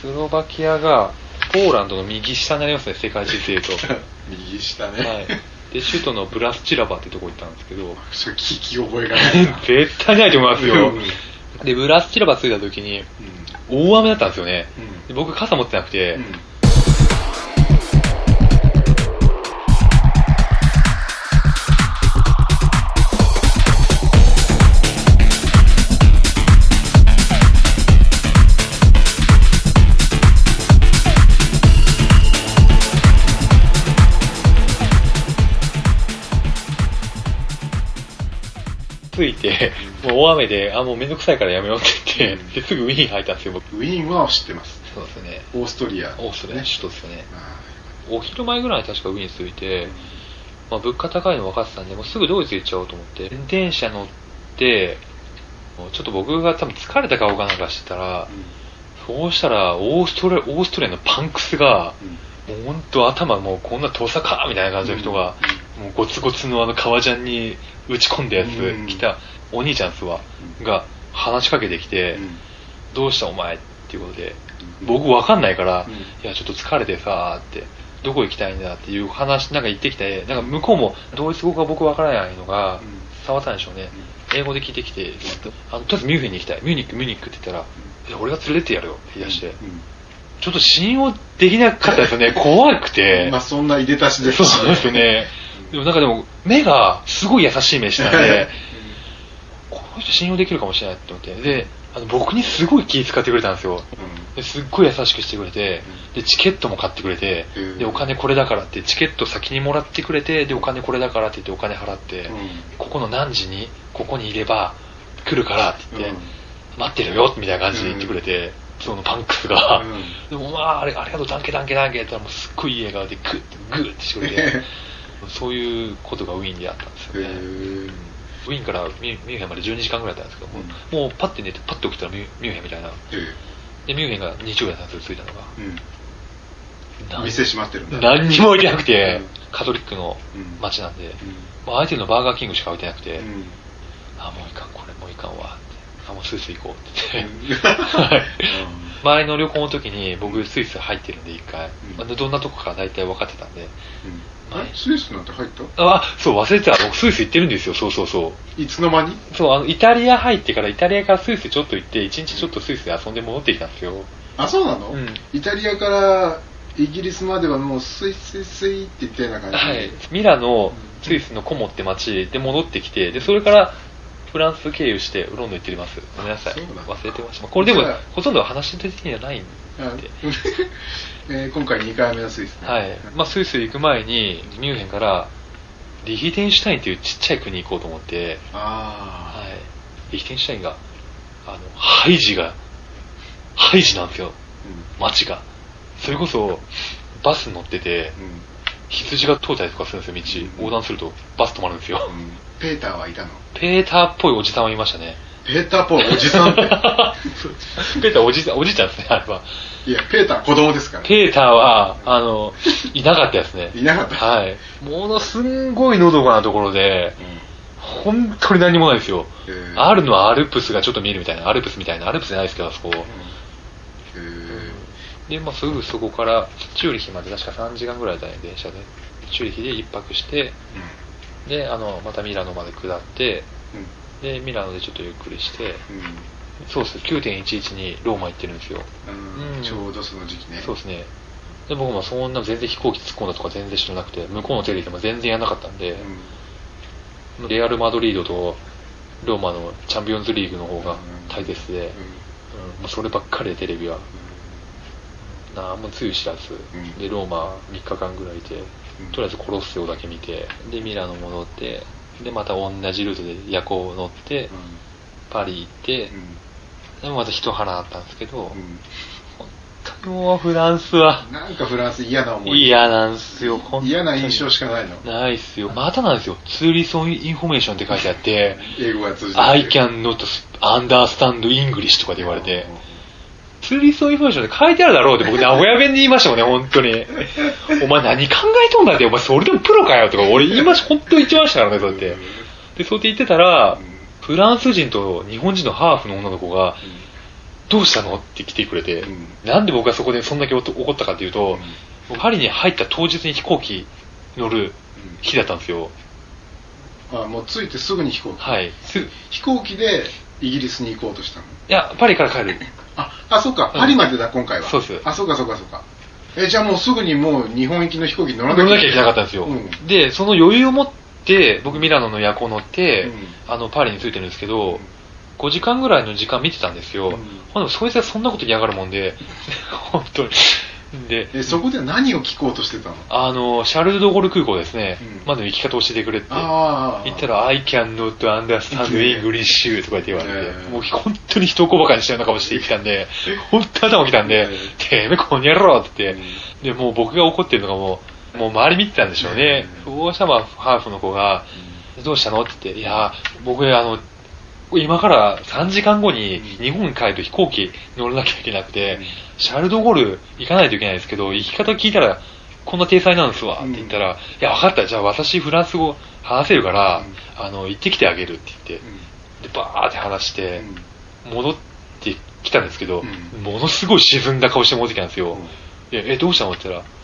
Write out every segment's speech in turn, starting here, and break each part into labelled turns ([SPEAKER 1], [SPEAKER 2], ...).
[SPEAKER 1] スロバキアがポーランドの右下になりますね、世界地図で言うと。
[SPEAKER 2] 右下ね。
[SPEAKER 1] はい。で、首都のブラスチラバってとこ行ったんですけど、
[SPEAKER 2] ちょっと聞き覚えがないな。
[SPEAKER 1] 絶対ないと思いますよ
[SPEAKER 2] うん。
[SPEAKER 1] で、ブラスチラバ着いた時に、大雨だったんですよね。で僕傘持ってなくて、
[SPEAKER 2] うん
[SPEAKER 1] て、もう大雨で、あ、もうめんどくさいからやめようって言って、
[SPEAKER 2] うん
[SPEAKER 1] で、すぐウィーン入ったんですよ、僕。
[SPEAKER 2] ウィーンは知ってます。
[SPEAKER 1] そうですね。
[SPEAKER 2] オーストリア。
[SPEAKER 1] オーストリア、首都ですよね。
[SPEAKER 2] あ
[SPEAKER 1] お昼前ぐらいに確かウィーン着いて、まあ、物価高いの分かってたんで、もうすぐドイツ行っちゃおうと思って、電車乗って、もうちょっと僕が多分疲れた顔かなんかしてたら、そうしたら、オーストラリア、オーストラリアのパンクスが、もう本当頭もうこんなトサかみたいな感じの人が、もうゴツゴツのあの革ジャンに打ち込んだやつ
[SPEAKER 2] うん
[SPEAKER 1] 着たお兄ちゃんっすわ、が話しかけてきて、どうしたお前っていうことで、僕わかんないから、
[SPEAKER 2] うん。
[SPEAKER 1] いやちょっと疲れてさーって、どこ行きたいんだっていう話なんか言ってきて、なんか向こうもドイツ語が僕わからないのが伝わったんでしょうね。英語で聞いてきて、あのとりあえずミュンヘンに行きたい。ミュニック、ミュニックって言ったら、いや俺が連れてってやるよ。って言い出して、ちょっと信用できなかったですよね。怖くて。
[SPEAKER 2] まあそんないでたしですし
[SPEAKER 1] そうですよね。でもなんかでも、目がすごい優しい目してたんで、この人信用できるかもしれないって思って。で、あの僕にすごい気遣ってくれたんですよ。ですっごい優しくしてくれて、で、チケットも買ってくれて
[SPEAKER 2] う、ん
[SPEAKER 1] で、お金これだからって、チケット先にもらってくれて、で、お金これだからって言ってお金払って、ここの何時に、ここにいれば来るからって言って、待ってるよみたいな感じで言ってくれて、そのパンクスが、でもまあ、あれありがとう、ダンケダンケダンケって言ったらもうすっごいいい笑顔でグッてグーってしてくれて、そういうことがウィーンであったんですよね。うんウィーンからミュミュンヘンまで12時間ぐらいだったんですけど、もうもうパッて寝てパッて起きたらミュミュンヘンみたいな。で、ミュンヘンが日曜日だったんですよ、着いたのが。なん
[SPEAKER 2] 店閉まってるんだ。
[SPEAKER 1] 何にも置いてなくて
[SPEAKER 2] うん、
[SPEAKER 1] カトリックの
[SPEAKER 2] うん。
[SPEAKER 1] 街なんで、
[SPEAKER 2] うん。
[SPEAKER 1] まあ、相手のバーガーキングしか置いてなくて、
[SPEAKER 2] うん。
[SPEAKER 1] あ、もういかん、これもういかんわって。あ、もうスイス行こうって
[SPEAKER 2] う
[SPEAKER 1] 言って。はい前の旅行の時に僕スイス入ってるんで一回、
[SPEAKER 2] うん。
[SPEAKER 1] まあどんなとこか大体分かってたんで、
[SPEAKER 2] うん。えスイスなんて入った？
[SPEAKER 1] あ、そう忘れてた、僕スイス行ってるんですよ、そうそうそう。
[SPEAKER 2] いつの間に？
[SPEAKER 1] そう、あの、イタリア入ってから、イタリアからスイスちょっと行って、一日ちょっとスイスで遊んで戻ってきたんですよ。
[SPEAKER 2] あ、そうなの？
[SPEAKER 1] うん。
[SPEAKER 2] イタリアからイギリスまではもうスイスイスイって言ったような感じ
[SPEAKER 1] はい。ミラノ、スイスのコモって街で戻ってきて、で、それから、フランス経由してロンドン行ってます。ごめんなさい。忘れてました。これでもほとんど話的にはないん
[SPEAKER 2] あ
[SPEAKER 1] で。
[SPEAKER 2] えー今回2回目のスイスね
[SPEAKER 1] はい。まあ、スイス行く前に、ミュンヘンから、リヒテンシュタインっていうちっちゃい国行こうと思って、
[SPEAKER 2] あ
[SPEAKER 1] はい。リヒテンシュタインが、あの、ハイジが、ハイジなんですよ。街が。それこそ、バス乗ってて、
[SPEAKER 2] うんうん
[SPEAKER 1] 羊が通ったりとかするんですよ、道。横断するとバス止まるんですよ。
[SPEAKER 2] うんペーターはいたの？
[SPEAKER 1] ペーターっぽいおじさんはいましたね。
[SPEAKER 2] ペーターっぽいおじさんって
[SPEAKER 1] ペーターおじさん、おじいちゃんですね、あれは。
[SPEAKER 2] いやペーター子供ですから
[SPEAKER 1] ペーターは、あの、いなかったですね。
[SPEAKER 2] いなかった
[SPEAKER 1] はい。ものすんごいのどかなところで、本当に何もないですよ。あるのはアルプスがちょっと見えるみたいな、アルプスみたいな、アルプスじゃないですけど、あそこ。
[SPEAKER 2] へー
[SPEAKER 1] で、まあ、すぐそこから、チューリヒまで確か3時間ぐらいだね、電車で。チューリヒで一泊して、で、あの、またミラノまで下って、で、ミラノでちょっとゆっくりして、そうです、9.11にローマ行ってるんですよ。
[SPEAKER 2] うん。
[SPEAKER 1] うん。
[SPEAKER 2] ちょうどその時期ね。
[SPEAKER 1] そうですね。で、僕もそんな全然飛行機突っ込んだとか全然知らなくて、向こうのテレビでも全然やらなかったんで、レアル・マドリードとローマのチャンピオンズリーグの方が大切で、うん。もうそればっかりでテレビは。なんもつゆ知らず、
[SPEAKER 2] ん。
[SPEAKER 1] で、ローマ3日間ぐらいで、
[SPEAKER 2] うん。
[SPEAKER 1] とりあえずコロッセオだけ見て、で、ミラノ戻って、で、また同じルートで夜行乗って、パリ行って、でもまた一波乱あったんですけど、本当にもうフランスは
[SPEAKER 2] なんかフランス嫌な思い。
[SPEAKER 1] 嫌なんですよ、本当に。
[SPEAKER 2] 嫌な印象しかないの。
[SPEAKER 1] ないっすよ。またなんですよ。 tourist information って書いてあって、
[SPEAKER 2] 英語が通じて。て
[SPEAKER 1] I can not understand English とかで言われて、 tourist information で書いてあるだろうって僕名古屋弁で言いましたもんね、本当に。お前何考えとんだって、お前それでもプロかよとか、俺言いました、本当に言ってましたからね、そうやって。で、そうやって言ってたら、フランス人と日本人のハーフの女の子が、どうしたのって来てくれて、
[SPEAKER 2] うん
[SPEAKER 1] なんで僕がそこでそんだけ怒ったかっていうと、僕パリに入った当日に飛行機乗る日だったんですよ。
[SPEAKER 2] あもう着いてすぐに飛行機、
[SPEAKER 1] はい。すい
[SPEAKER 2] 飛行機でイギリスに行こうとしたの？
[SPEAKER 1] や、パリから帰る。
[SPEAKER 2] ああそうか。
[SPEAKER 1] うん。
[SPEAKER 2] パリまでだ今回は。
[SPEAKER 1] そうです。
[SPEAKER 2] あそうかそうかそうか。えじゃあもうすぐにもう日本行きの飛行機乗らな
[SPEAKER 1] きゃいけなかったんですよ。
[SPEAKER 2] うん。
[SPEAKER 1] で、その余裕を持って、僕ミラノの夜行乗って、
[SPEAKER 2] うん。
[SPEAKER 1] あの、パリに着いてるんですけど、5時間ぐらいの時間見てたんですよ。
[SPEAKER 2] うん。
[SPEAKER 1] ほんでそいつはそんなこと嫌がるもんで、本当に。で、
[SPEAKER 2] えそこで何を聞こうとしてたの？
[SPEAKER 1] あの、シャルル・ド・ゴール空港ですね、
[SPEAKER 2] うん。
[SPEAKER 1] まだ行き方教えてくれって。言ったら、I can not understand English とか言って言われて、
[SPEAKER 2] ええ
[SPEAKER 1] もう本当に人を小馬鹿にしたような顔してきたんで、本当に頭きたんで、
[SPEAKER 2] え
[SPEAKER 1] てめえこの野郎って言って、
[SPEAKER 2] うん。
[SPEAKER 1] で、もう僕が怒ってるのがもう、もう周り見てたんでしょうね。そうしたらハーフの子が、どうしたの？って言って、いや、僕、あの、今から3時間後に日本に帰ると飛行機乗らなきゃいけなくて、シャルドゴール行かないといけないんですけど、行き方聞いたら、こんな体裁なんですわって言ったら、いや、分かった、じゃあ私フランス語話せるから、あの、行ってきてあげるって言って、で、バーって話して、戻ってきたんですけど、
[SPEAKER 2] うん。
[SPEAKER 1] ものすごい沈んだ顔して戻ってきたんですよ。え、どうしたの？って言ったら、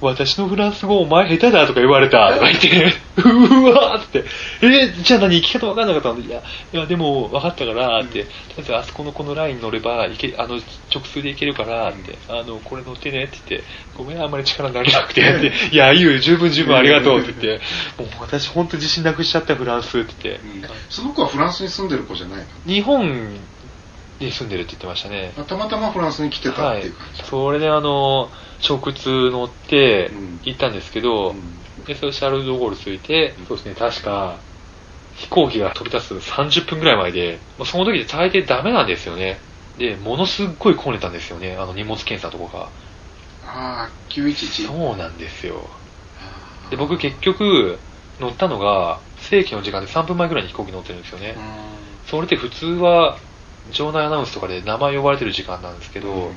[SPEAKER 1] 私のフランス語お前下手だとか言われた。とか言って、うわーって、え、じゃあ何生き方分かんなかったのいや、いや、でも分かったからって、とりあえずあそこのこのライン乗れば、いけあの、直通で行けるからって、あの、これ乗ってねって言って、ごめん、あんまり力になれなくて、って。いや、いいよ、十分十分ありがとうって言って、もう私本当自信なくしちゃったフランスって言って、
[SPEAKER 2] うん。その子はフランスに住んでる子じゃないの？
[SPEAKER 1] 日本に住んでるって言ってましたね。
[SPEAKER 2] あたまたまフランスに来てたっていう感じ、
[SPEAKER 1] それであの、直通乗って
[SPEAKER 2] うん
[SPEAKER 1] 行ったんですけど、
[SPEAKER 2] うん
[SPEAKER 1] で、それシャルル・ド・ゴール着いて、そうですね、確か、飛行機が飛び立つ30分ぐらい前で、まあその時で大抵ダメなんですよね。で、ものすっごい混んでたんですよね、あの荷物検査とかが。
[SPEAKER 2] ああ911
[SPEAKER 1] そうなんですよ。で、僕結局、乗ったのが、正規の時間で3分前ぐらいに飛行機乗ってるんですよね。
[SPEAKER 2] う
[SPEAKER 1] それって普通は、場内アナウンスとかで名前呼ばれてる時間なんですけど、
[SPEAKER 2] んうん。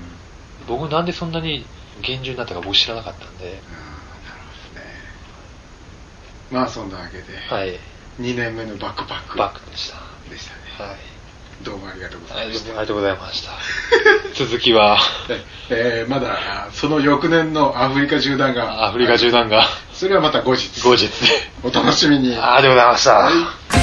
[SPEAKER 1] 僕なんでそんなに厳重になったか僕知らなかったんで、
[SPEAKER 2] あーなるほどね。まあそんなわけで、
[SPEAKER 1] はい、
[SPEAKER 2] 2年目のバックパック。
[SPEAKER 1] バックでした。
[SPEAKER 2] でしたね。
[SPEAKER 1] はい。
[SPEAKER 2] どうもありがとうござ
[SPEAKER 1] はいい、
[SPEAKER 2] ました。
[SPEAKER 1] どうもありがとうございました。続きは、
[SPEAKER 2] えーまだあその翌年のアフリカ縦断が。
[SPEAKER 1] アフリカ縦断が。
[SPEAKER 2] それはまた後日。
[SPEAKER 1] 後日。
[SPEAKER 2] お楽しみに。
[SPEAKER 1] ありがとうございました。
[SPEAKER 2] はい